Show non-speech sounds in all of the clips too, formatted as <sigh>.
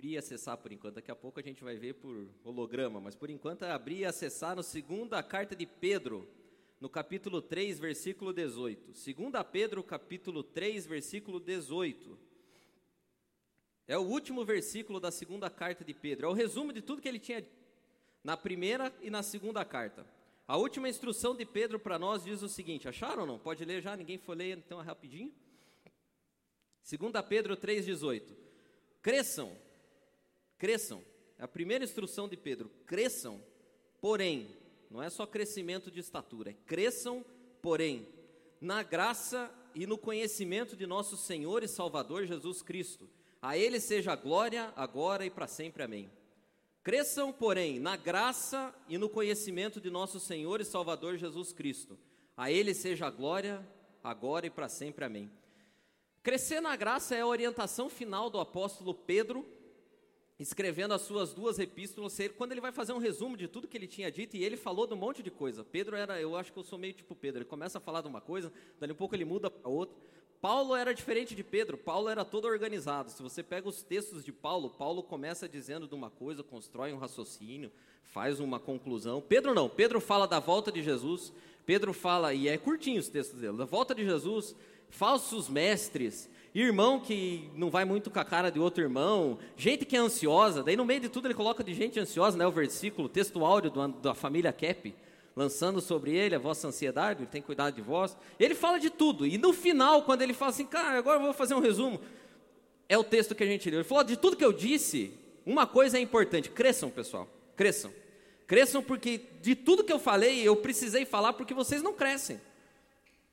abrir e acessar por enquanto. Daqui a pouco a gente vai ver por holograma, mas por enquanto é abrir e acessar no segunda carta de Pedro, no capítulo 3, versículo 18. Segunda Pedro, capítulo 3, versículo 18. É o último versículo da segunda carta de Pedro. É o resumo de tudo que ele tinha na primeira e na segunda carta. A última instrução de Pedro para nós diz o seguinte: acharam ou não? Pode ler já? Ninguém foi ler então rapidinho? 2 Pedro 3,18. Cresçam, cresçam. É a primeira instrução de Pedro: cresçam, porém, não é só crescimento de estatura, é cresçam, porém, na graça e no conhecimento de nosso Senhor e Salvador Jesus Cristo. A Ele seja a glória, agora e para sempre. Amém. Cresçam, porém, na graça e no conhecimento de nosso Senhor e Salvador Jesus Cristo. A Ele seja a glória, agora e para sempre. Amém. Crescer na graça é a orientação final do apóstolo Pedro, escrevendo as suas duas epístolas, quando ele vai fazer um resumo de tudo que ele tinha dito, e ele falou de um monte de coisa. Pedro era, eu acho que eu sou meio tipo Pedro, ele começa a falar de uma coisa, dali um pouco ele muda para outra. Paulo era diferente de Pedro, Paulo era todo organizado. Se você pega os textos de Paulo, Paulo começa dizendo de uma coisa, constrói um raciocínio, faz uma conclusão. Pedro não, Pedro fala da volta de Jesus, Pedro fala, e é curtinho os textos dele, da volta de Jesus, falsos mestres, irmão que não vai muito com a cara de outro irmão, gente que é ansiosa, daí no meio de tudo ele coloca de gente ansiosa, né, o versículo, texto áudio da família Kep, lançando sobre ele a vossa ansiedade, ele tem cuidado de vós. Ele fala de tudo, e no final, quando ele fala assim, cara, agora eu vou fazer um resumo, é o texto que a gente leu. Ele falou: de tudo que eu disse, uma coisa é importante: cresçam, pessoal, cresçam. Cresçam porque de tudo que eu falei, eu precisei falar porque vocês não crescem.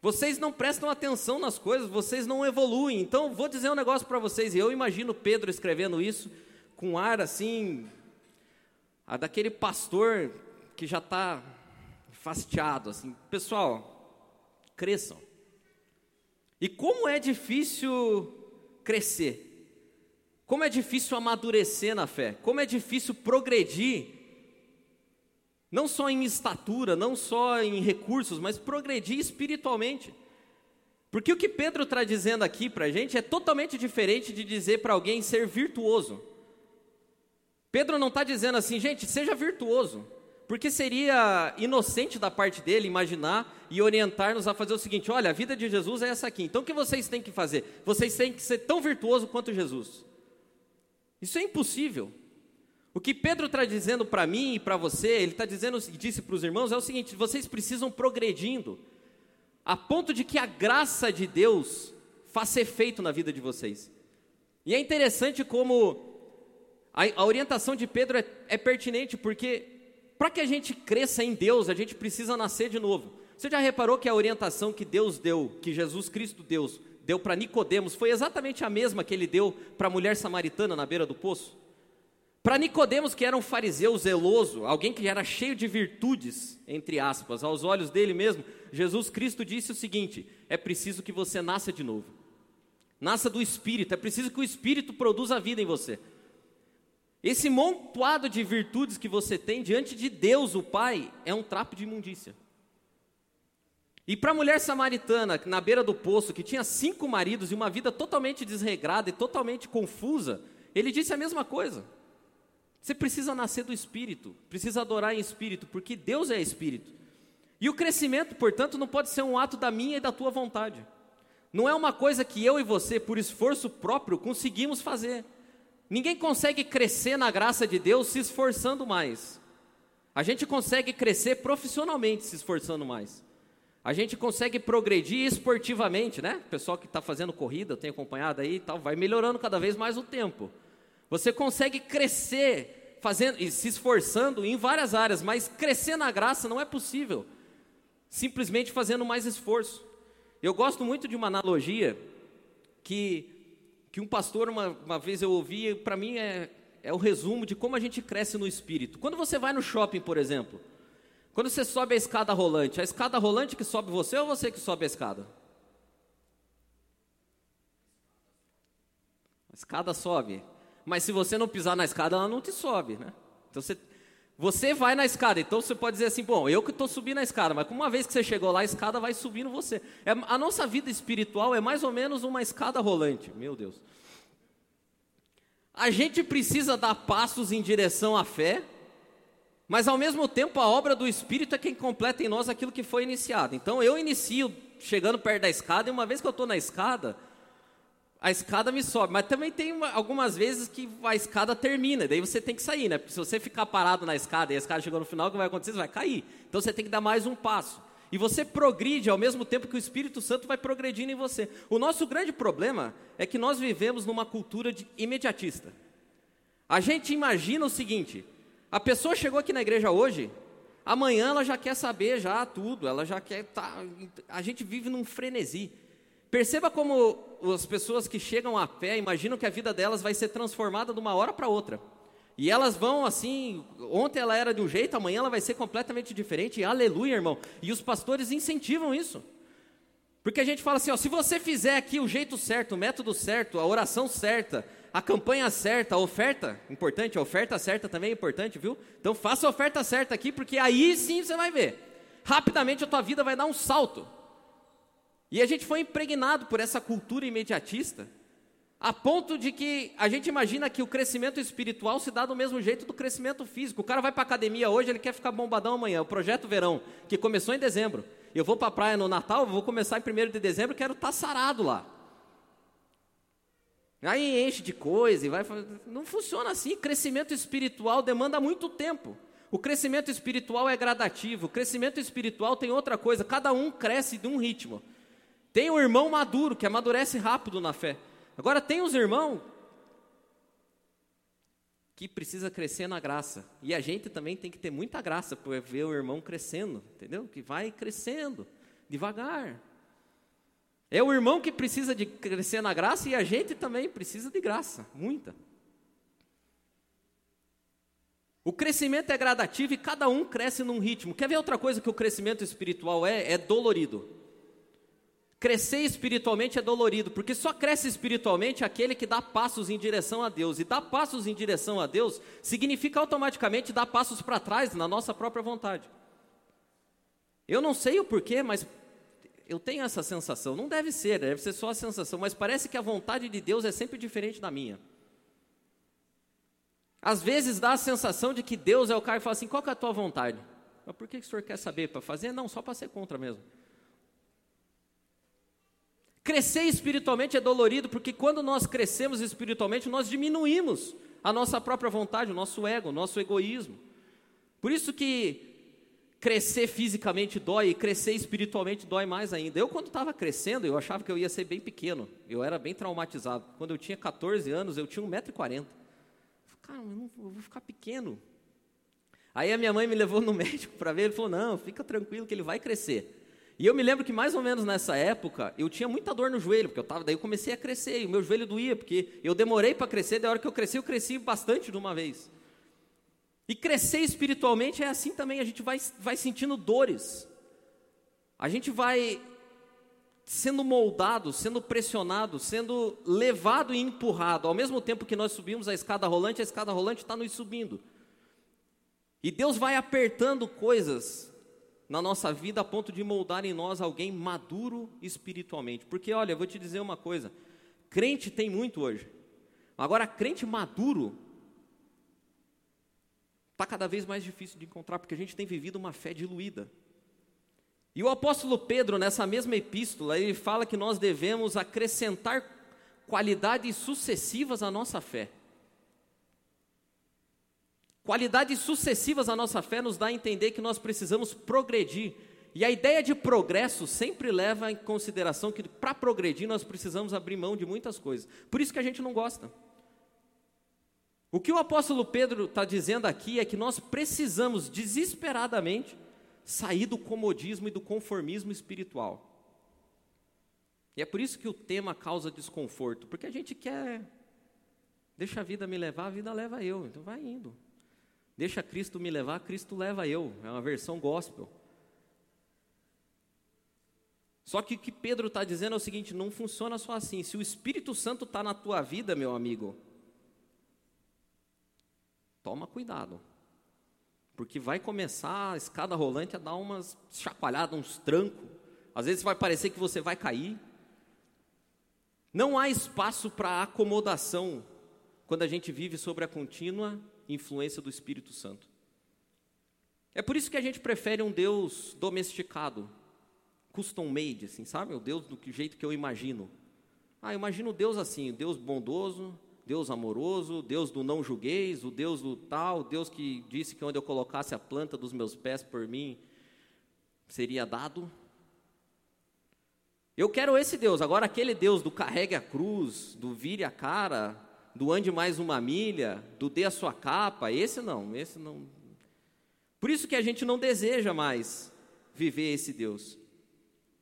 Vocês não prestam atenção nas coisas, vocês não evoluem. Então, vou dizer um negócio para vocês, e eu imagino Pedro escrevendo isso com ar assim, a daquele pastor que já está fastiado, assim. Pessoal, cresçam. E como é difícil crescer. Como é difícil amadurecer na fé. Como é difícil progredir não só em estatura, não só em recursos, mas progredir espiritualmente. Porque o que Pedro está dizendo aqui para a gente é totalmente diferente de dizer para alguém ser virtuoso. Pedro não está dizendo assim, gente, seja virtuoso, porque seria inocente da parte dele imaginar e orientar-nos a fazer o seguinte: olha, a vida de Jesus é essa aqui, então o que vocês têm que fazer? Vocês têm que ser tão virtuoso quanto Jesus. Isso é impossível. O que Pedro está dizendo para mim e para você, ele está dizendo e disse para os irmãos é o seguinte: vocês precisam progredindo, a ponto de que a graça de Deus faça efeito na vida de vocês. E é interessante como a, a orientação de Pedro é, é pertinente, porque para que a gente cresça em Deus, a gente precisa nascer de novo. Você já reparou que a orientação que Deus deu, que Jesus Cristo Deus deu para Nicodemos, foi exatamente a mesma que ele deu para a mulher samaritana na beira do poço? Para Nicodemos, que era um fariseu zeloso, alguém que era cheio de virtudes, entre aspas, aos olhos dele mesmo, Jesus Cristo disse o seguinte: é preciso que você nasça de novo. Nasça do Espírito, é preciso que o Espírito produza a vida em você. Esse montuado de virtudes que você tem diante de Deus, o Pai, é um trapo de imundícia. E para a mulher samaritana, na beira do poço, que tinha cinco maridos e uma vida totalmente desregrada e totalmente confusa, ele disse a mesma coisa. Você precisa nascer do Espírito, precisa adorar em Espírito, porque Deus é Espírito. E o crescimento, portanto, não pode ser um ato da minha e da tua vontade. Não é uma coisa que eu e você, por esforço próprio, conseguimos fazer. Ninguém consegue crescer na graça de Deus se esforçando mais. A gente consegue crescer profissionalmente se esforçando mais. A gente consegue progredir esportivamente, né? O pessoal que está fazendo corrida, eu tenho acompanhado aí e tal, vai melhorando cada vez mais o tempo. Você consegue crescer fazendo e se esforçando em várias áreas, mas crescer na graça não é possível simplesmente fazendo mais esforço. Eu gosto muito de uma analogia que que um pastor uma, uma vez eu ouvi, para mim é, é o resumo de como a gente cresce no espírito. Quando você vai no shopping, por exemplo, quando você sobe a escada rolante, a escada rolante que sobe você ou você que sobe a escada? A escada sobe mas se você não pisar na escada, ela não te sobe, né? Então você, você vai na escada, então você pode dizer assim, bom, eu que estou subindo a escada, mas uma vez que você chegou lá, a escada vai subindo você. É, a nossa vida espiritual é mais ou menos uma escada rolante, meu Deus. A gente precisa dar passos em direção à fé, mas ao mesmo tempo a obra do Espírito é quem completa em nós aquilo que foi iniciado. Então eu inicio chegando perto da escada, e uma vez que eu estou na escada, a escada me sobe. Mas também tem uma, algumas vezes que a escada termina, daí você tem que sair, né? Porque se você ficar parado na escada e a escada chegou no final, o que vai acontecer? Você vai cair. Então você tem que dar mais um passo. E você progride ao mesmo tempo que o Espírito Santo vai progredindo em você. O nosso grande problema é que nós vivemos numa cultura imediatista. A gente imagina o seguinte: a pessoa chegou aqui na igreja hoje, amanhã ela já quer saber já tudo, ela já quer tá, a gente vive num frenesi. Perceba como as pessoas que chegam a pé imaginam que a vida delas vai ser transformada de uma hora para outra. E elas vão assim, ontem ela era de um jeito, amanhã ela vai ser completamente diferente. E aleluia, irmão. E os pastores incentivam isso. Porque a gente fala assim, ó, se você fizer aqui o jeito certo, o método certo, a oração certa, a campanha certa, a oferta, importante, a oferta certa também é importante, viu? Então faça a oferta certa aqui, porque aí sim você vai ver. Rapidamente a tua vida vai dar um salto. E a gente foi impregnado por essa cultura imediatista, a ponto de que a gente imagina que o crescimento espiritual se dá do mesmo jeito do crescimento físico. O cara vai para academia hoje, ele quer ficar bombadão amanhã. O projeto verão, que começou em dezembro. Eu vou para a praia no Natal, vou começar em 1 de dezembro, quero estar tá sarado lá. Aí enche de coisa e vai. Não funciona assim. Crescimento espiritual demanda muito tempo. O crescimento espiritual é gradativo. O crescimento espiritual tem outra coisa. Cada um cresce de um ritmo. Tem o irmão maduro, que amadurece rápido na fé. Agora, tem os irmãos que precisa crescer na graça. E a gente também tem que ter muita graça para ver o irmão crescendo, entendeu? Que vai crescendo, devagar. É o irmão que precisa de crescer na graça e a gente também precisa de graça, muita. O crescimento é gradativo e cada um cresce num ritmo. Quer ver outra coisa que o crescimento espiritual é? É dolorido. Crescer espiritualmente é dolorido, porque só cresce espiritualmente aquele que dá passos em direção a Deus. E dar passos em direção a Deus significa automaticamente dar passos para trás na nossa própria vontade. Eu não sei o porquê, mas eu tenho essa sensação. Não deve ser, deve ser só a sensação, mas parece que a vontade de Deus é sempre diferente da minha. Às vezes dá a sensação de que Deus é o cara que fala assim: qual é a tua vontade? Mas por que o senhor quer saber? Para fazer? Não, só para ser contra mesmo. Crescer espiritualmente é dolorido, porque quando nós crescemos espiritualmente, nós diminuímos a nossa própria vontade, o nosso ego, o nosso egoísmo. Por isso que crescer fisicamente dói e crescer espiritualmente dói mais ainda. Eu, quando estava crescendo, eu achava que eu ia ser bem pequeno. Eu era bem traumatizado. Quando eu tinha 14 anos, eu tinha 1,40m. Cara, eu, não, eu vou ficar pequeno. Aí a minha mãe me levou no <laughs> médico para ver. Ele falou: Não, fica tranquilo que ele vai crescer. E eu me lembro que mais ou menos nessa época, eu tinha muita dor no joelho, porque eu tava, daí eu comecei a crescer, e o meu joelho doía, porque eu demorei para crescer, da hora que eu cresci, eu cresci bastante de uma vez. E crescer espiritualmente é assim também, a gente vai, vai sentindo dores. A gente vai sendo moldado, sendo pressionado, sendo levado e empurrado. Ao mesmo tempo que nós subimos a escada rolante, a escada rolante está nos subindo. E Deus vai apertando coisas na nossa vida a ponto de moldar em nós alguém maduro espiritualmente. Porque, olha, eu vou te dizer uma coisa: crente tem muito hoje. Agora, crente maduro está cada vez mais difícil de encontrar, porque a gente tem vivido uma fé diluída. E o apóstolo Pedro, nessa mesma epístola, ele fala que nós devemos acrescentar qualidades sucessivas à nossa fé. Qualidades sucessivas à nossa fé nos dá a entender que nós precisamos progredir. E a ideia de progresso sempre leva em consideração que para progredir nós precisamos abrir mão de muitas coisas. Por isso que a gente não gosta. O que o apóstolo Pedro está dizendo aqui é que nós precisamos desesperadamente sair do comodismo e do conformismo espiritual. E é por isso que o tema causa desconforto, porque a gente quer, deixa a vida me levar, a vida leva eu, então vai indo. Deixa Cristo me levar, Cristo leva eu. É uma versão gospel. Só que o que Pedro está dizendo é o seguinte: não funciona só assim. Se o Espírito Santo está na tua vida, meu amigo, toma cuidado. Porque vai começar a escada rolante a dar umas chacoalhadas, uns trancos. Às vezes vai parecer que você vai cair. Não há espaço para acomodação quando a gente vive sobre a contínua influência do Espírito Santo. É por isso que a gente prefere um Deus domesticado, custom made, assim, sabe? O Deus do jeito que eu imagino. Ah, eu imagino Deus assim, Deus bondoso, Deus amoroso, Deus do não julgueis, o Deus do tal, Deus que disse que onde eu colocasse a planta dos meus pés por mim seria dado. Eu quero esse Deus, agora aquele Deus do carregue a cruz, do vire a cara, do ande mais uma milha, do dê a sua capa, esse não, esse não. Por isso que a gente não deseja mais viver esse Deus.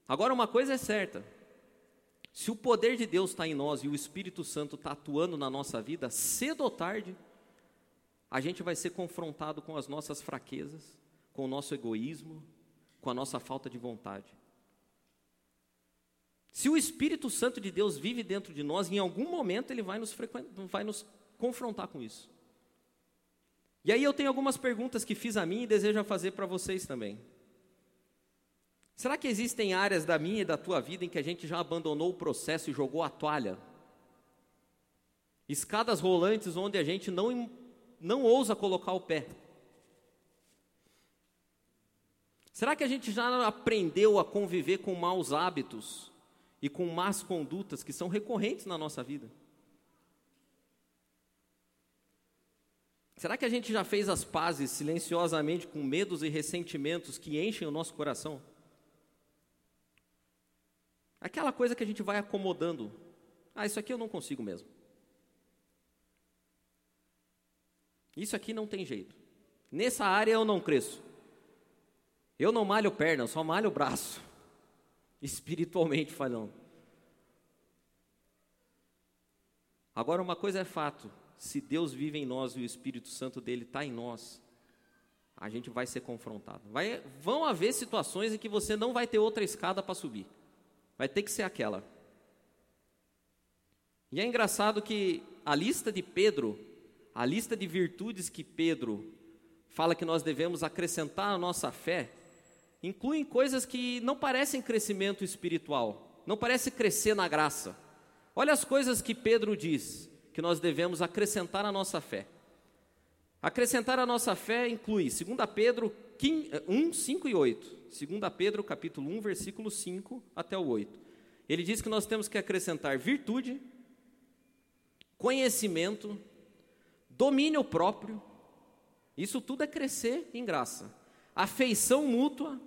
Agora uma coisa é certa, se o poder de Deus está em nós e o Espírito Santo está atuando na nossa vida, cedo ou tarde, a gente vai ser confrontado com as nossas fraquezas, com o nosso egoísmo, com a nossa falta de vontade. Se o Espírito Santo de Deus vive dentro de nós, em algum momento ele vai nos, vai nos confrontar com isso. E aí eu tenho algumas perguntas que fiz a mim e desejo fazer para vocês também. Será que existem áreas da minha e da tua vida em que a gente já abandonou o processo e jogou a toalha? Escadas rolantes onde a gente não, não ousa colocar o pé. Será que a gente já aprendeu a conviver com maus hábitos e com más condutas que são recorrentes na nossa vida? Será que a gente já fez as pazes silenciosamente com medos e ressentimentos que enchem o nosso coração? Aquela coisa que a gente vai acomodando. Ah, isso aqui eu não consigo mesmo. Isso aqui não tem jeito. Nessa área eu não cresço. Eu não malho perna, eu só malho braço. Espiritualmente falando. Agora, uma coisa é fato: se Deus vive em nós e o Espírito Santo dele está em nós, a gente vai ser confrontado. Vai, vão haver situações em que você não vai ter outra escada para subir. Vai ter que ser aquela. E é engraçado que a lista de Pedro, a lista de virtudes que Pedro fala que nós devemos acrescentar à nossa fé, incluem coisas que não parecem crescimento espiritual, não parece crescer na graça. Olha as coisas que Pedro diz que nós devemos acrescentar à nossa fé. Acrescentar à nossa fé inclui 2 Pedro 1, 5 e 8. 2 Pedro capítulo 1, versículo 5 até o 8. Ele diz que nós temos que acrescentar virtude, conhecimento, domínio próprio, isso tudo é crescer em graça, afeição mútua,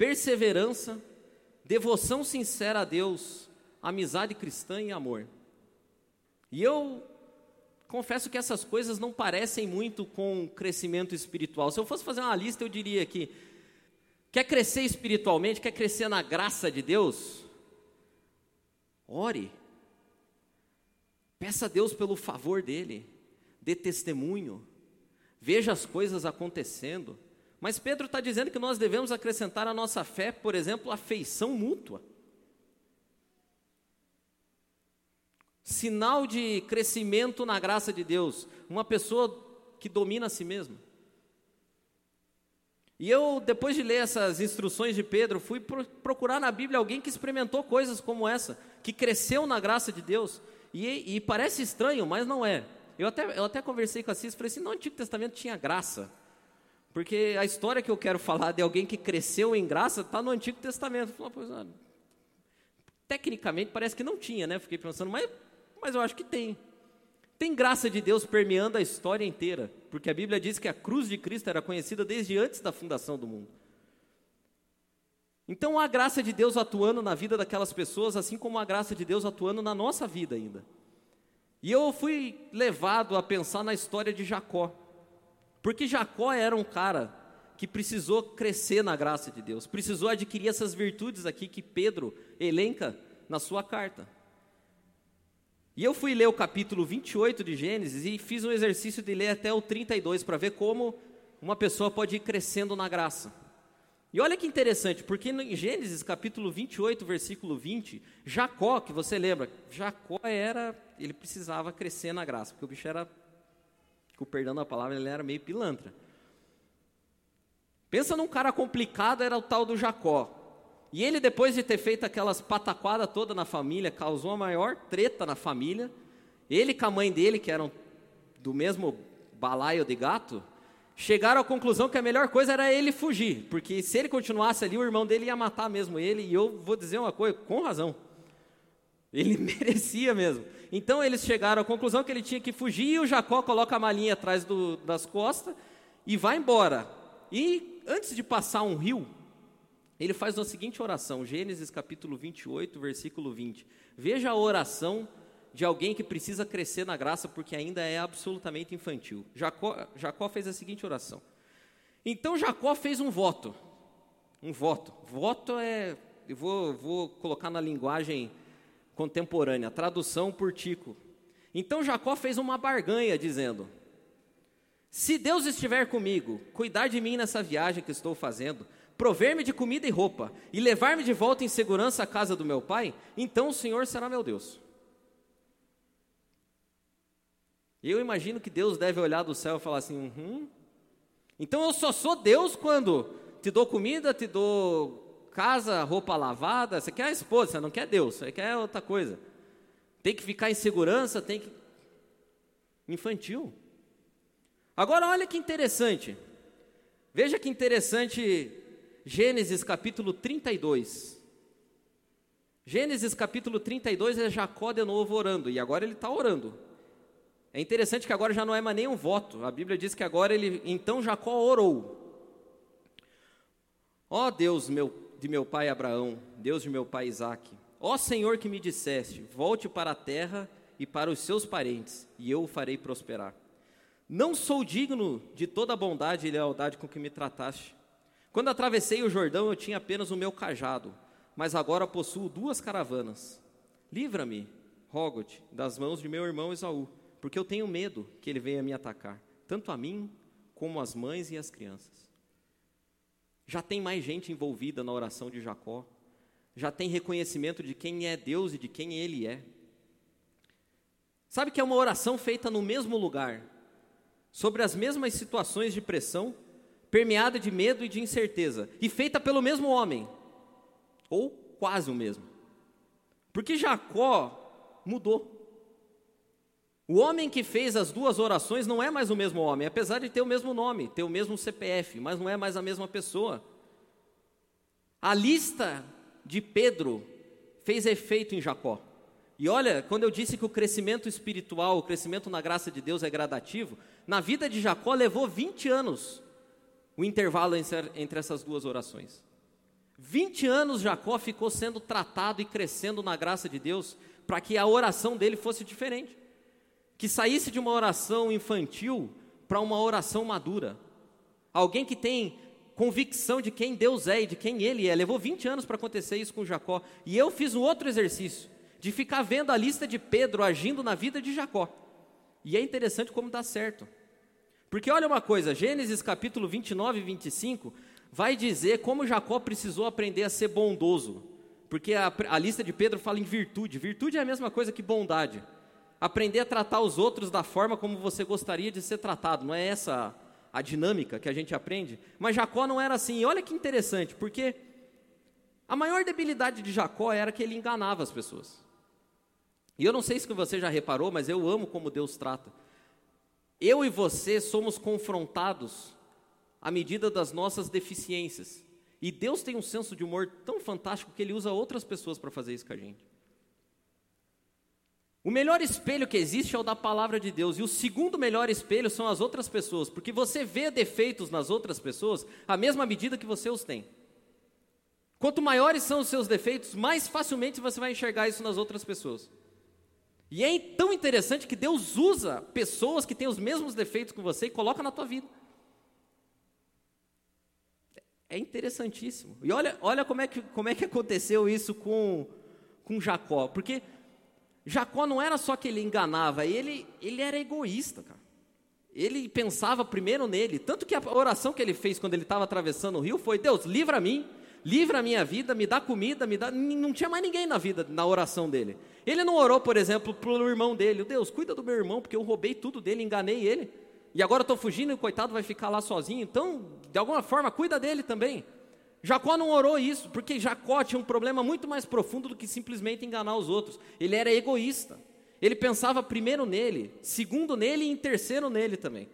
perseverança, devoção sincera a Deus, amizade cristã e amor. E eu confesso que essas coisas não parecem muito com crescimento espiritual. Se eu fosse fazer uma lista, eu diria que Quer crescer espiritualmente? Quer crescer na graça de Deus? Ore. Peça a Deus pelo favor dele. Dê testemunho. Veja as coisas acontecendo. Mas Pedro está dizendo que nós devemos acrescentar à nossa fé, por exemplo, afeição mútua. Sinal de crescimento na graça de Deus. Uma pessoa que domina a si mesma. E eu, depois de ler essas instruções de Pedro, fui procurar na Bíblia alguém que experimentou coisas como essa, que cresceu na graça de Deus. E, e parece estranho, mas não é. Eu até, eu até conversei com a Cis e falei assim: no Antigo Testamento tinha graça. Porque a história que eu quero falar de alguém que cresceu em graça está no Antigo Testamento. Falei, ah, tecnicamente parece que não tinha, né? Fiquei pensando, mas, mas eu acho que tem. Tem graça de Deus permeando a história inteira, porque a Bíblia diz que a cruz de Cristo era conhecida desde antes da fundação do mundo. Então há graça de Deus atuando na vida daquelas pessoas, assim como a graça de Deus atuando na nossa vida ainda. E eu fui levado a pensar na história de Jacó, porque Jacó era um cara que precisou crescer na graça de Deus, precisou adquirir essas virtudes aqui que Pedro elenca na sua carta. E eu fui ler o capítulo 28 de Gênesis e fiz um exercício de ler até o 32 para ver como uma pessoa pode ir crescendo na graça. E olha que interessante, porque em Gênesis capítulo 28, versículo 20, Jacó, que você lembra, Jacó era, ele precisava crescer na graça, porque o bicho era, com perdão da palavra, ele era meio pilantra. Pensa num cara complicado, era o tal do Jacó. E ele, depois de ter feito aquelas pataquadas toda na família, causou a maior treta na família, ele com a mãe dele, que eram do mesmo balaio de gato, chegaram à conclusão que a melhor coisa era ele fugir, porque se ele continuasse ali, o irmão dele ia matar mesmo ele, e eu vou dizer uma coisa, com razão. Ele <laughs> merecia mesmo. Então eles chegaram à conclusão que ele tinha que fugir, e o Jacó coloca a malinha atrás do, das costas e vai embora. E antes de passar um rio, ele faz a seguinte oração, Gênesis capítulo 28, versículo 20. Veja a oração de alguém que precisa crescer na graça porque ainda é absolutamente infantil. Jacó, Jacó fez a seguinte oração. Então Jacó fez um voto. Um voto. Voto é. Eu vou, vou colocar na linguagem contemporânea, tradução por Tico. Então Jacó fez uma barganha, dizendo: Se Deus estiver comigo, cuidar de mim nessa viagem que estou fazendo, prover-me de comida e roupa, e levar-me de volta em segurança à casa do meu pai, então o Senhor será meu Deus. Eu imagino que Deus deve olhar do céu e falar assim: uhum. Então eu só sou Deus quando te dou comida, te dou casa, roupa lavada. Você quer a esposa, você não quer Deus, você quer outra coisa. Tem que ficar em segurança, tem que. Infantil. Agora olha que interessante. Veja que interessante Gênesis capítulo 32. Gênesis capítulo 32 é Jacó de novo orando, e agora ele está orando. É interessante que agora já não é mais nem um voto. A Bíblia diz que agora ele, então Jacó orou. Ó oh Deus meu, de meu pai Abraão, Deus de meu pai Isaque, ó Senhor que me disseste, volte para a terra e para os seus parentes, e eu o farei prosperar. Não sou digno de toda a bondade e lealdade com que me trataste. Quando atravessei o Jordão, eu tinha apenas o meu cajado, mas agora possuo duas caravanas. Livra-me, rogo-te, das mãos de meu irmão Esaú porque eu tenho medo que ele venha me atacar, tanto a mim como as mães e as crianças. Já tem mais gente envolvida na oração de Jacó, já tem reconhecimento de quem é Deus e de quem ele é. Sabe que é uma oração feita no mesmo lugar, sobre as mesmas situações de pressão, permeada de medo e de incerteza, e feita pelo mesmo homem, ou quase o mesmo. Porque Jacó mudou. O homem que fez as duas orações não é mais o mesmo homem, apesar de ter o mesmo nome, ter o mesmo CPF, mas não é mais a mesma pessoa. A lista de Pedro fez efeito em Jacó. E olha, quando eu disse que o crescimento espiritual, o crescimento na graça de Deus é gradativo, na vida de Jacó levou 20 anos o intervalo entre essas duas orações. 20 anos Jacó ficou sendo tratado e crescendo na graça de Deus para que a oração dele fosse diferente que saísse de uma oração infantil para uma oração madura. Alguém que tem convicção de quem Deus é e de quem Ele é. Levou 20 anos para acontecer isso com Jacó. E eu fiz um outro exercício, de ficar vendo a lista de Pedro agindo na vida de Jacó. E é interessante como dá certo. Porque olha uma coisa, Gênesis capítulo 29 e 25 vai dizer como Jacó precisou aprender a ser bondoso. Porque a, a lista de Pedro fala em virtude. Virtude é a mesma coisa que bondade aprender a tratar os outros da forma como você gostaria de ser tratado. Não é essa a dinâmica que a gente aprende? Mas Jacó não era assim. E olha que interessante, porque a maior debilidade de Jacó era que ele enganava as pessoas. E eu não sei se você já reparou, mas eu amo como Deus trata. Eu e você somos confrontados à medida das nossas deficiências. E Deus tem um senso de humor tão fantástico que ele usa outras pessoas para fazer isso com a gente. O melhor espelho que existe é o da palavra de Deus, e o segundo melhor espelho são as outras pessoas, porque você vê defeitos nas outras pessoas à mesma medida que você os tem. Quanto maiores são os seus defeitos, mais facilmente você vai enxergar isso nas outras pessoas. E é tão interessante que Deus usa pessoas que têm os mesmos defeitos que você e coloca na tua vida. É interessantíssimo. E olha, olha como, é que, como é que aconteceu isso com, com Jacó. Porque Jacó não era só que ele enganava, ele, ele era egoísta, cara. Ele pensava primeiro nele. Tanto que a oração que ele fez quando ele estava atravessando o rio foi: Deus, livra mim, livra a minha vida, me dá comida, me dá. Não tinha mais ninguém na vida, na oração dele. Ele não orou, por exemplo, pelo irmão dele: Deus, cuida do meu irmão, porque eu roubei tudo dele, enganei ele. E agora estou fugindo e o coitado vai ficar lá sozinho. Então, de alguma forma, cuida dele também. Jacó não orou isso, porque Jacó tinha um problema muito mais profundo do que simplesmente enganar os outros. Ele era egoísta. Ele pensava primeiro nele, segundo nele e em terceiro nele também.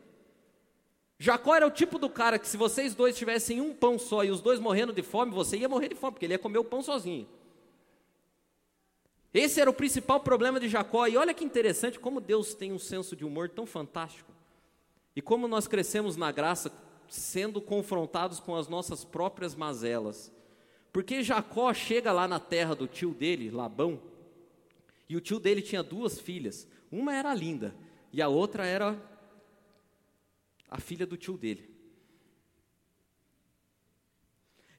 Jacó era o tipo do cara que se vocês dois tivessem um pão só e os dois morrendo de fome, você ia morrer de fome, porque ele ia comer o pão sozinho. Esse era o principal problema de Jacó. E olha que interessante como Deus tem um senso de humor tão fantástico. E como nós crescemos na graça sendo confrontados com as nossas próprias mazelas. Porque Jacó chega lá na terra do tio dele, Labão, e o tio dele tinha duas filhas. Uma era linda e a outra era a filha do tio dele.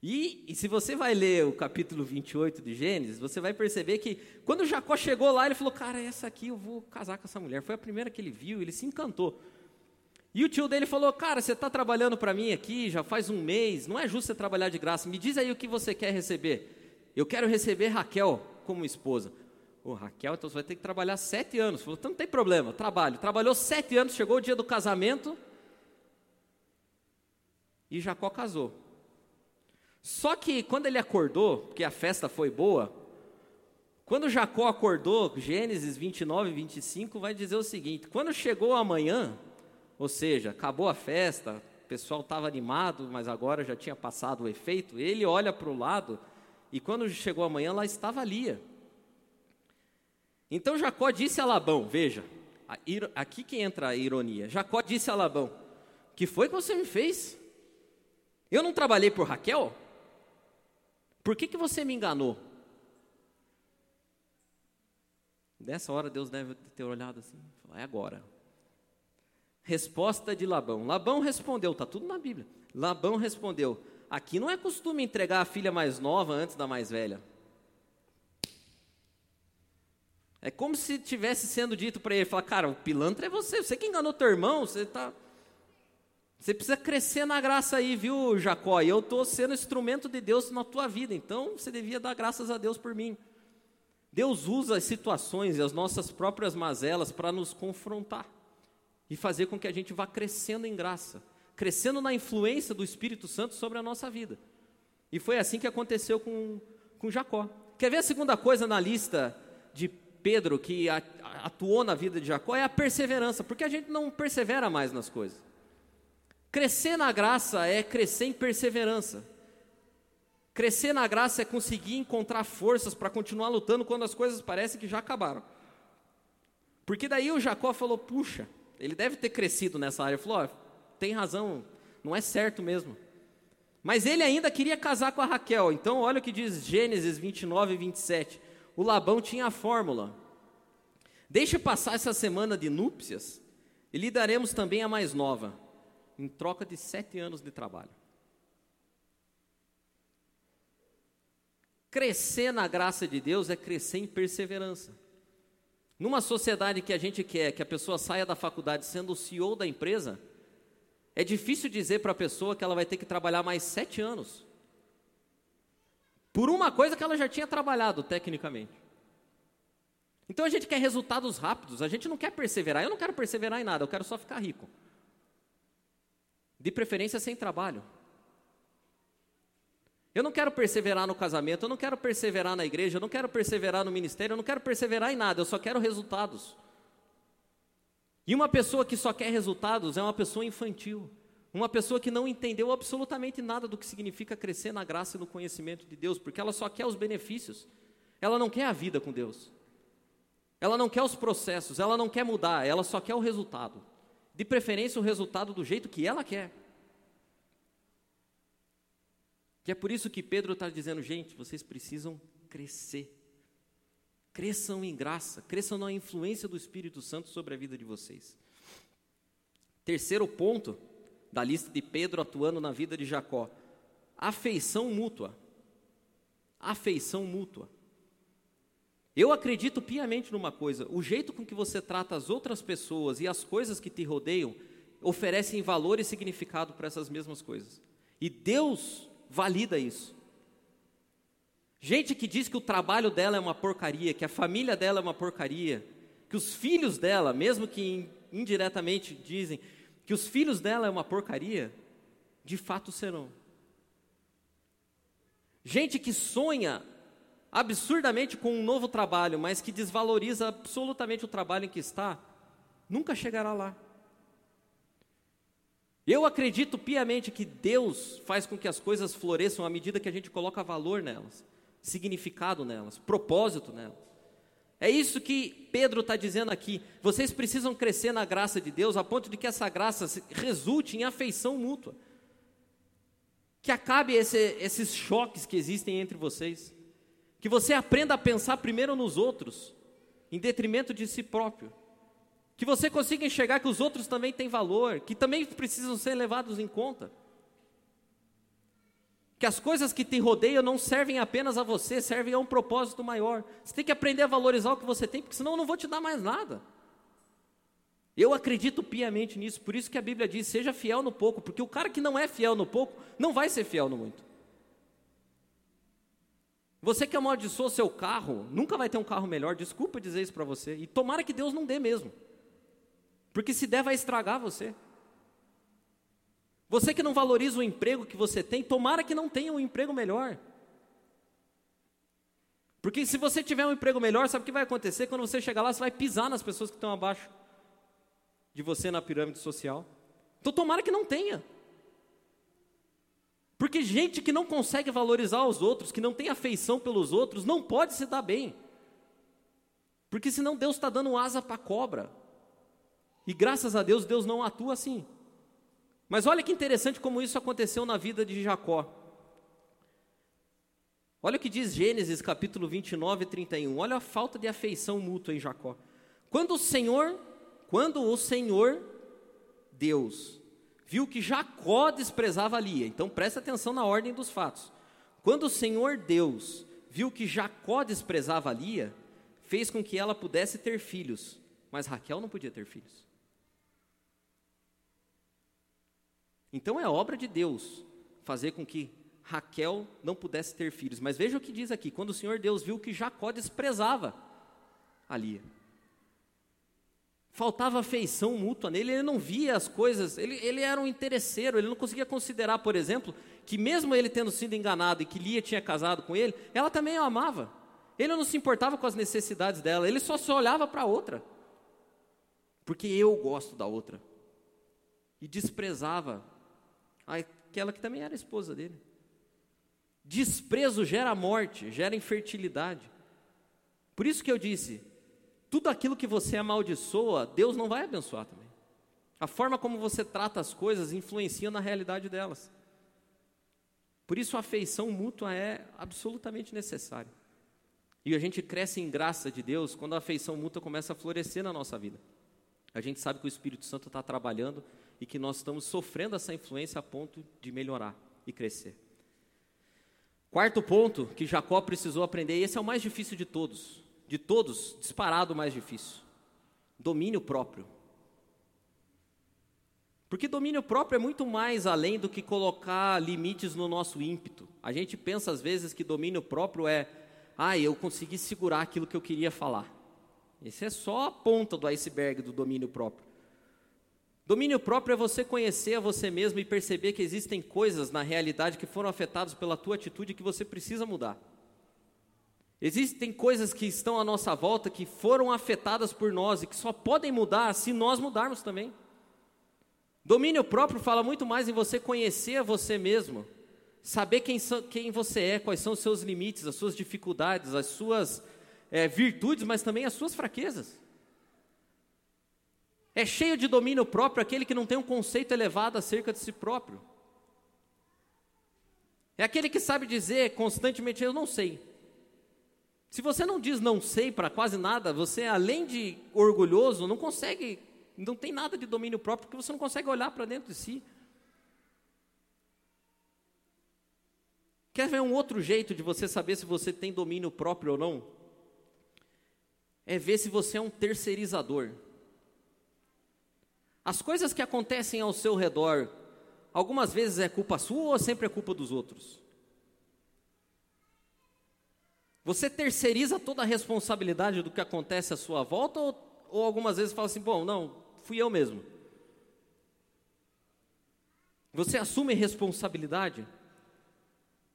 E, e, se você vai ler o capítulo 28 de Gênesis, você vai perceber que quando Jacó chegou lá, ele falou: Cara, essa aqui eu vou casar com essa mulher. Foi a primeira que ele viu, ele se encantou. E o tio dele falou: Cara, você está trabalhando para mim aqui já faz um mês, não é justo você trabalhar de graça. Me diz aí o que você quer receber. Eu quero receber Raquel como esposa. Ô, Raquel, então você vai ter que trabalhar sete anos. Falou: Então não tem problema, trabalho. Trabalhou sete anos, chegou o dia do casamento. E Jacó casou. Só que quando ele acordou, porque a festa foi boa, quando Jacó acordou, Gênesis 29 e 25 vai dizer o seguinte: quando chegou amanhã, ou seja, acabou a festa, o pessoal estava animado, mas agora já tinha passado o efeito. Ele olha para o lado e quando chegou amanhã, lá estava Lia. Então Jacó disse a Labão: Veja, aqui que entra a ironia. Jacó disse a Labão: Que foi que você me fez? Eu não trabalhei por Raquel? Por que, que você me enganou? Nessa hora Deus deve ter olhado assim: É agora. Resposta de Labão. Labão respondeu, está tudo na Bíblia. Labão respondeu: Aqui não é costume entregar a filha mais nova antes da mais velha. É como se tivesse sendo dito para ele, falar, cara, o pilantra é você, você que enganou teu irmão, você tá Você precisa crescer na graça aí, viu, Jacó? E eu estou sendo instrumento de Deus na tua vida, então você devia dar graças a Deus por mim. Deus usa as situações e as nossas próprias mazelas para nos confrontar e fazer com que a gente vá crescendo em graça, crescendo na influência do Espírito Santo sobre a nossa vida. E foi assim que aconteceu com, com Jacó. Quer ver a segunda coisa na lista de Pedro que atuou na vida de Jacó? É a perseverança, porque a gente não persevera mais nas coisas. Crescer na graça é crescer em perseverança. Crescer na graça é conseguir encontrar forças para continuar lutando quando as coisas parecem que já acabaram. Porque daí o Jacó falou: puxa, ele deve ter crescido nessa área. Falou: oh, tem razão, não é certo mesmo. Mas ele ainda queria casar com a Raquel. Então, olha o que diz Gênesis 29 e 27. O Labão tinha a fórmula: Deixe passar essa semana de núpcias e lhe daremos também a mais nova, em troca de sete anos de trabalho. Crescer na graça de Deus é crescer em perseverança. Numa sociedade que a gente quer que a pessoa saia da faculdade sendo o CEO da empresa, é difícil dizer para a pessoa que ela vai ter que trabalhar mais sete anos. Por uma coisa que ela já tinha trabalhado tecnicamente. Então a gente quer resultados rápidos, a gente não quer perseverar. Eu não quero perseverar em nada, eu quero só ficar rico. De preferência sem trabalho. Eu não quero perseverar no casamento, eu não quero perseverar na igreja, eu não quero perseverar no ministério, eu não quero perseverar em nada, eu só quero resultados. E uma pessoa que só quer resultados é uma pessoa infantil, uma pessoa que não entendeu absolutamente nada do que significa crescer na graça e no conhecimento de Deus, porque ela só quer os benefícios, ela não quer a vida com Deus, ela não quer os processos, ela não quer mudar, ela só quer o resultado, de preferência o resultado do jeito que ela quer. Que é por isso que Pedro está dizendo, gente, vocês precisam crescer. Cresçam em graça, cresçam na influência do Espírito Santo sobre a vida de vocês. Terceiro ponto da lista de Pedro atuando na vida de Jacó: afeição mútua. Afeição mútua. Eu acredito piamente numa coisa: o jeito com que você trata as outras pessoas e as coisas que te rodeiam oferecem valor e significado para essas mesmas coisas. E Deus valida isso. Gente que diz que o trabalho dela é uma porcaria, que a família dela é uma porcaria, que os filhos dela, mesmo que indiretamente dizem que os filhos dela é uma porcaria, de fato serão. Gente que sonha absurdamente com um novo trabalho, mas que desvaloriza absolutamente o trabalho em que está, nunca chegará lá. Eu acredito piamente que Deus faz com que as coisas floresçam à medida que a gente coloca valor nelas, significado nelas, propósito nelas. É isso que Pedro está dizendo aqui. Vocês precisam crescer na graça de Deus a ponto de que essa graça resulte em afeição mútua. Que acabe esse, esses choques que existem entre vocês. Que você aprenda a pensar primeiro nos outros, em detrimento de si próprio. Que você consiga enxergar que os outros também têm valor, que também precisam ser levados em conta. Que as coisas que te rodeiam não servem apenas a você, servem a um propósito maior. Você tem que aprender a valorizar o que você tem, porque senão eu não vou te dar mais nada. Eu acredito piamente nisso, por isso que a Bíblia diz: seja fiel no pouco, porque o cara que não é fiel no pouco não vai ser fiel no muito. Você que amaldiçoou seu carro, nunca vai ter um carro melhor, desculpa dizer isso para você, e tomara que Deus não dê mesmo. Porque se der, vai estragar você. Você que não valoriza o emprego que você tem, tomara que não tenha um emprego melhor. Porque se você tiver um emprego melhor, sabe o que vai acontecer? Quando você chegar lá, você vai pisar nas pessoas que estão abaixo de você na pirâmide social. Então tomara que não tenha. Porque gente que não consegue valorizar os outros, que não tem afeição pelos outros, não pode se dar bem. Porque senão Deus está dando asa para a cobra. E graças a Deus, Deus não atua assim. Mas olha que interessante como isso aconteceu na vida de Jacó. Olha o que diz Gênesis capítulo 29 e 31. Olha a falta de afeição mútua em Jacó. Quando o Senhor, quando o Senhor Deus viu que Jacó desprezava Lia. Então presta atenção na ordem dos fatos. Quando o Senhor Deus viu que Jacó desprezava Lia, fez com que ela pudesse ter filhos, mas Raquel não podia ter filhos. Então é obra de Deus fazer com que Raquel não pudesse ter filhos. Mas veja o que diz aqui: quando o Senhor Deus viu que Jacó desprezava a Lia, faltava afeição mútua nele, ele não via as coisas, ele, ele era um interesseiro, ele não conseguia considerar, por exemplo, que mesmo ele tendo sido enganado e que Lia tinha casado com ele, ela também o amava. Ele não se importava com as necessidades dela, ele só se olhava para a outra, porque eu gosto da outra, e desprezava aquela que também era esposa dele. Desprezo gera morte, gera infertilidade. Por isso que eu disse: tudo aquilo que você amaldiçoa, Deus não vai abençoar também. A forma como você trata as coisas influencia na realidade delas. Por isso a afeição mútua é absolutamente necessária. E a gente cresce em graça de Deus quando a afeição mútua começa a florescer na nossa vida. A gente sabe que o Espírito Santo está trabalhando e que nós estamos sofrendo essa influência a ponto de melhorar e crescer. Quarto ponto que Jacó precisou aprender, e esse é o mais difícil de todos, de todos, disparado o mais difícil: domínio próprio. Porque domínio próprio é muito mais além do que colocar limites no nosso ímpeto. A gente pensa às vezes que domínio próprio é, ah, eu consegui segurar aquilo que eu queria falar. Esse é só a ponta do iceberg do domínio próprio. Domínio próprio é você conhecer a você mesmo e perceber que existem coisas na realidade que foram afetadas pela tua atitude que você precisa mudar. Existem coisas que estão à nossa volta que foram afetadas por nós e que só podem mudar se nós mudarmos também. Domínio próprio fala muito mais em você conhecer a você mesmo, saber quem, quem você é, quais são os seus limites, as suas dificuldades, as suas é, virtudes, mas também as suas fraquezas. É cheio de domínio próprio aquele que não tem um conceito elevado acerca de si próprio. É aquele que sabe dizer constantemente: Eu não sei. Se você não diz não sei para quase nada, você, além de orgulhoso, não consegue, não tem nada de domínio próprio, porque você não consegue olhar para dentro de si. Quer ver um outro jeito de você saber se você tem domínio próprio ou não? É ver se você é um terceirizador. As coisas que acontecem ao seu redor, algumas vezes é culpa sua ou sempre é culpa dos outros? Você terceiriza toda a responsabilidade do que acontece à sua volta ou, ou algumas vezes fala assim: bom, não, fui eu mesmo? Você assume responsabilidade?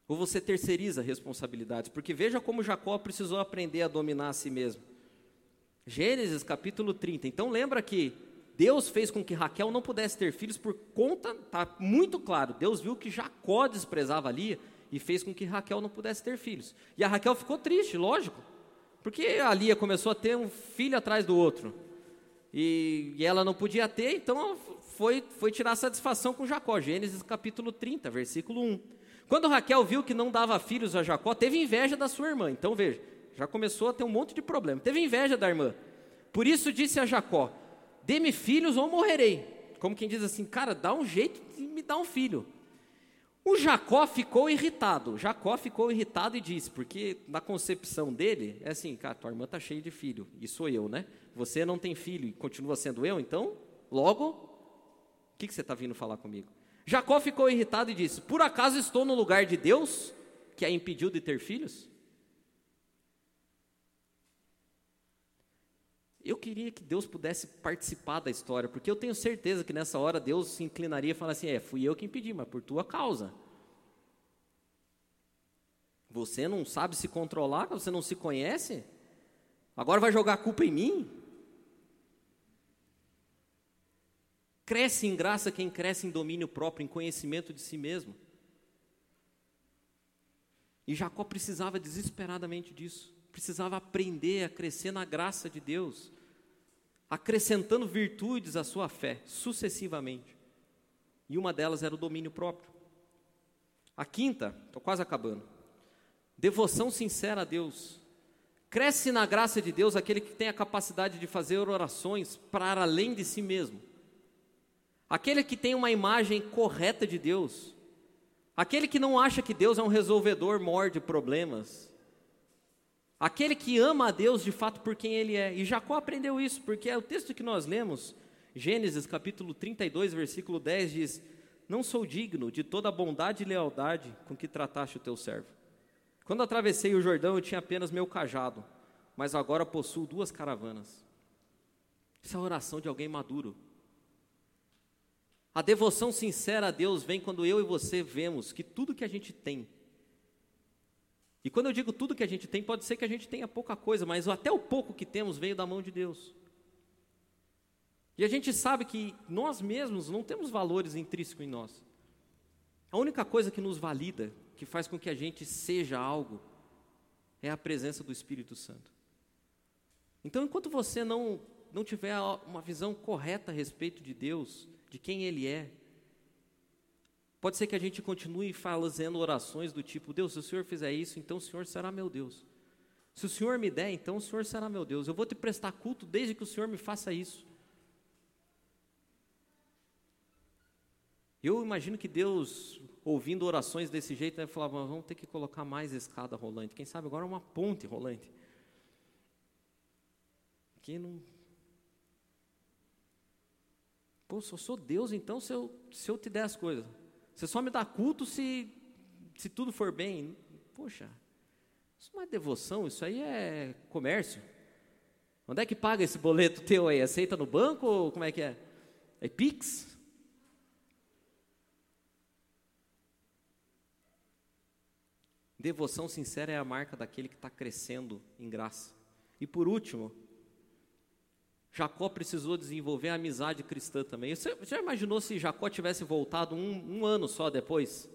Ou você terceiriza responsabilidades? Porque veja como Jacó precisou aprender a dominar a si mesmo. Gênesis capítulo 30. Então lembra que Deus fez com que Raquel não pudesse ter filhos por conta, está muito claro, Deus viu que Jacó desprezava Lia e fez com que Raquel não pudesse ter filhos. E a Raquel ficou triste, lógico, porque a Lia começou a ter um filho atrás do outro. E, e ela não podia ter, então foi, foi tirar satisfação com Jacó. Gênesis capítulo 30, versículo 1. Quando Raquel viu que não dava filhos a Jacó, teve inveja da sua irmã. Então veja, já começou a ter um monte de problema. Teve inveja da irmã. Por isso disse a Jacó: Dê-me filhos ou morrerei. Como quem diz assim, cara, dá um jeito de me dar um filho. O Jacó ficou irritado. Jacó ficou irritado e disse, porque na concepção dele, é assim, cara, tua irmã está cheia de filho, e sou eu, né? Você não tem filho e continua sendo eu, então, logo, o que, que você está vindo falar comigo? Jacó ficou irritado e disse: Por acaso estou no lugar de Deus, que a impediu de ter filhos? Eu queria que Deus pudesse participar da história, porque eu tenho certeza que nessa hora Deus se inclinaria e falaria assim: é, fui eu que impedi, mas por tua causa. Você não sabe se controlar, você não se conhece? Agora vai jogar a culpa em mim? Cresce em graça quem cresce em domínio próprio, em conhecimento de si mesmo. E Jacó precisava desesperadamente disso precisava aprender a crescer na graça de Deus, acrescentando virtudes à sua fé, sucessivamente. E uma delas era o domínio próprio. A quinta, estou quase acabando. Devoção sincera a Deus. Cresce na graça de Deus aquele que tem a capacidade de fazer orações para além de si mesmo. Aquele que tem uma imagem correta de Deus. Aquele que não acha que Deus é um resolvedor mor de problemas, Aquele que ama a Deus de fato por quem ele é. E Jacó aprendeu isso, porque é o texto que nós lemos, Gênesis capítulo 32, versículo 10 diz: Não sou digno de toda a bondade e lealdade com que trataste o teu servo. Quando atravessei o Jordão, eu tinha apenas meu cajado, mas agora possuo duas caravanas. Isso é a oração de alguém maduro. A devoção sincera a Deus vem quando eu e você vemos que tudo que a gente tem e quando eu digo tudo que a gente tem, pode ser que a gente tenha pouca coisa, mas até o pouco que temos veio da mão de Deus. E a gente sabe que nós mesmos não temos valores intrínsecos em nós. A única coisa que nos valida, que faz com que a gente seja algo, é a presença do Espírito Santo. Então, enquanto você não, não tiver uma visão correta a respeito de Deus, de quem Ele é, Pode ser que a gente continue fazendo orações do tipo: Deus, se o Senhor fizer isso, então o Senhor será meu Deus. Se o Senhor me der, então o Senhor será meu Deus. Eu vou te prestar culto desde que o Senhor me faça isso. Eu imagino que Deus, ouvindo orações desse jeito, falar: vamos ter que colocar mais escada rolante. Quem sabe agora uma ponte rolante. Que não. Pô, eu sou Deus, então se eu, se eu te der as coisas. Você só me dá culto se, se tudo for bem. Poxa, isso não é devoção, isso aí é comércio. Onde é que paga esse boleto <laughs> teu aí? Aceita no banco ou como é que é? É Pix? Devoção sincera é a marca daquele que está crescendo em graça. E por último, Jacó precisou desenvolver a amizade cristã também. Você já imaginou se Jacó tivesse voltado um, um, ano só depois?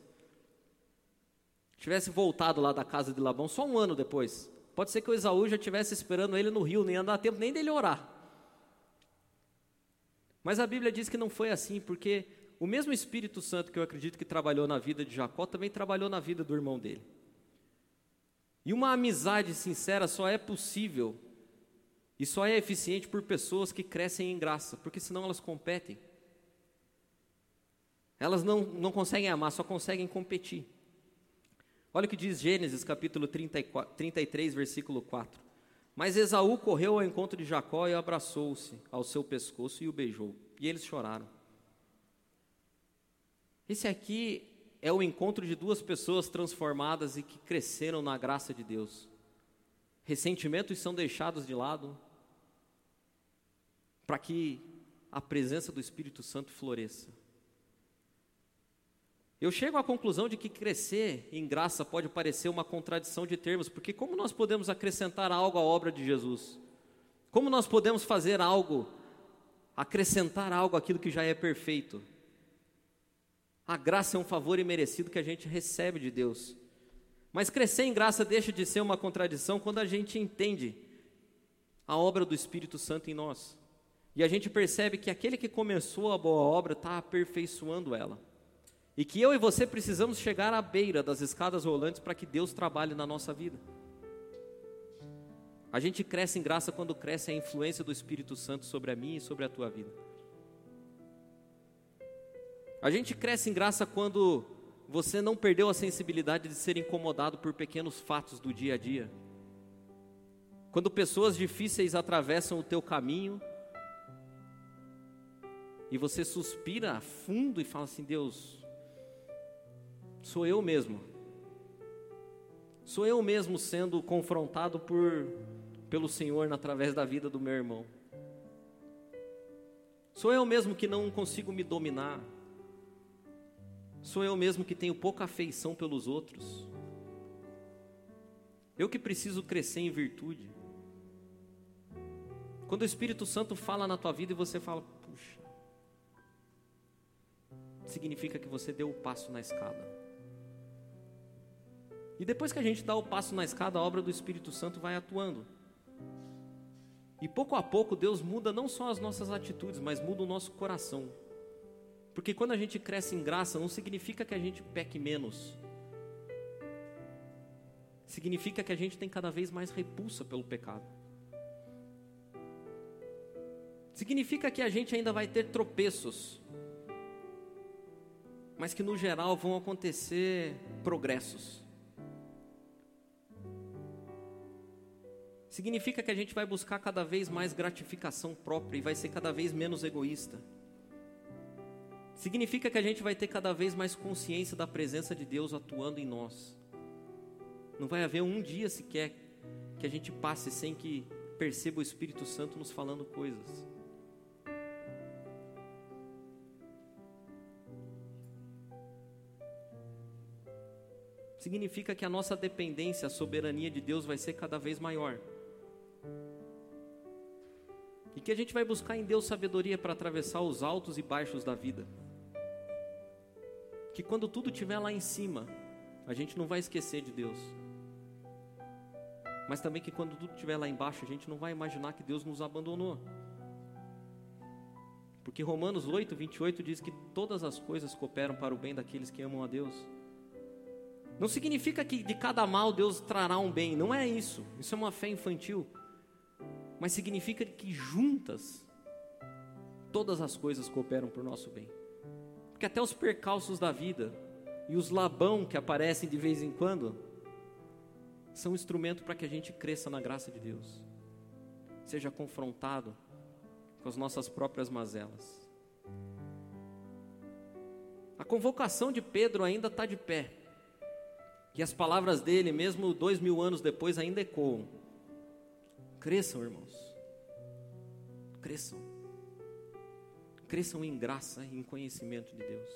Tivesse voltado lá da casa de Labão só um ano depois. Pode ser que o Esaú já estivesse esperando ele no rio, nem ia dar tempo nem dele orar. Mas a Bíblia diz que não foi assim, porque o mesmo Espírito Santo que eu acredito que trabalhou na vida de Jacó também trabalhou na vida do irmão dele. E uma amizade sincera só é possível e só é eficiente por pessoas que crescem em graça, porque senão elas competem. Elas não, não conseguem amar, só conseguem competir. Olha o que diz Gênesis capítulo 34, 33, versículo 4. Mas Esaú correu ao encontro de Jacó e abraçou-se ao seu pescoço e o beijou. E eles choraram. Esse aqui é o encontro de duas pessoas transformadas e que cresceram na graça de Deus. Ressentimentos são deixados de lado, para que a presença do Espírito Santo floresça. Eu chego à conclusão de que crescer em graça pode parecer uma contradição de termos, porque como nós podemos acrescentar algo à obra de Jesus? Como nós podemos fazer algo, acrescentar algo àquilo que já é perfeito? A graça é um favor imerecido que a gente recebe de Deus. Mas crescer em graça deixa de ser uma contradição quando a gente entende a obra do Espírito Santo em nós. E a gente percebe que aquele que começou a boa obra está aperfeiçoando ela. E que eu e você precisamos chegar à beira das escadas rolantes para que Deus trabalhe na nossa vida. A gente cresce em graça quando cresce a influência do Espírito Santo sobre a minha e sobre a tua vida. A gente cresce em graça quando você não perdeu a sensibilidade de ser incomodado por pequenos fatos do dia a dia. Quando pessoas difíceis atravessam o teu caminho e você suspira fundo e fala assim: Deus, sou eu mesmo. Sou eu mesmo sendo confrontado por pelo Senhor através da vida do meu irmão. Sou eu mesmo que não consigo me dominar. Sou eu mesmo que tenho pouca afeição pelos outros. Eu que preciso crescer em virtude. Quando o Espírito Santo fala na tua vida e você fala, significa que você deu o passo na escada. E depois que a gente dá o passo na escada, a obra do Espírito Santo vai atuando. E pouco a pouco Deus muda não só as nossas atitudes, mas muda o nosso coração. Porque quando a gente cresce em graça, não significa que a gente peque menos. Significa que a gente tem cada vez mais repulsa pelo pecado. Significa que a gente ainda vai ter tropeços, mas que no geral vão acontecer progressos. Significa que a gente vai buscar cada vez mais gratificação própria e vai ser cada vez menos egoísta. Significa que a gente vai ter cada vez mais consciência da presença de Deus atuando em nós. Não vai haver um dia sequer que a gente passe sem que perceba o Espírito Santo nos falando coisas. Significa que a nossa dependência, a soberania de Deus vai ser cada vez maior. E que a gente vai buscar em Deus sabedoria para atravessar os altos e baixos da vida. Que quando tudo estiver lá em cima, a gente não vai esquecer de Deus. Mas também que quando tudo estiver lá embaixo, a gente não vai imaginar que Deus nos abandonou. Porque Romanos 8, 28 diz que todas as coisas cooperam para o bem daqueles que amam a Deus. Não significa que de cada mal Deus trará um bem, não é isso. Isso é uma fé infantil mas significa que juntas todas as coisas cooperam para o nosso bem. Porque até os percalços da vida e os labão que aparecem de vez em quando são instrumento para que a gente cresça na graça de Deus. Seja confrontado com as nossas próprias mazelas. A convocação de Pedro ainda está de pé. E as palavras dele, mesmo dois mil anos depois, ainda ecoam. Cresçam, irmãos. Cresçam. Cresçam em graça e em conhecimento de Deus.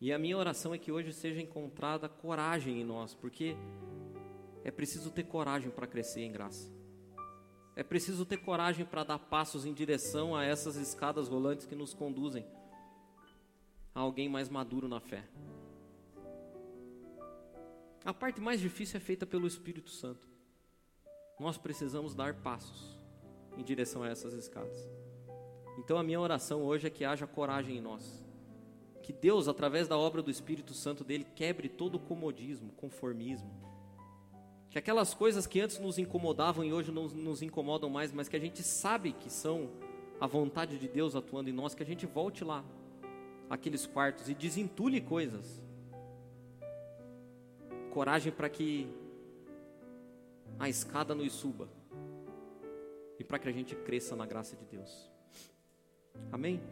E a minha oração é que hoje seja encontrada coragem em nós, porque é preciso ter coragem para crescer em graça. É preciso ter coragem para dar passos em direção a essas escadas rolantes que nos conduzem a alguém mais maduro na fé. A parte mais difícil é feita pelo Espírito Santo. Nós precisamos dar passos em direção a essas escadas. Então a minha oração hoje é que haja coragem em nós. Que Deus, através da obra do Espírito Santo dele, quebre todo o comodismo, conformismo. Que aquelas coisas que antes nos incomodavam e hoje não nos incomodam mais, mas que a gente sabe que são a vontade de Deus atuando em nós, que a gente volte lá, aqueles quartos e desentule coisas coragem para que a escada nos suba e para que a gente cresça na graça de Deus. Amém?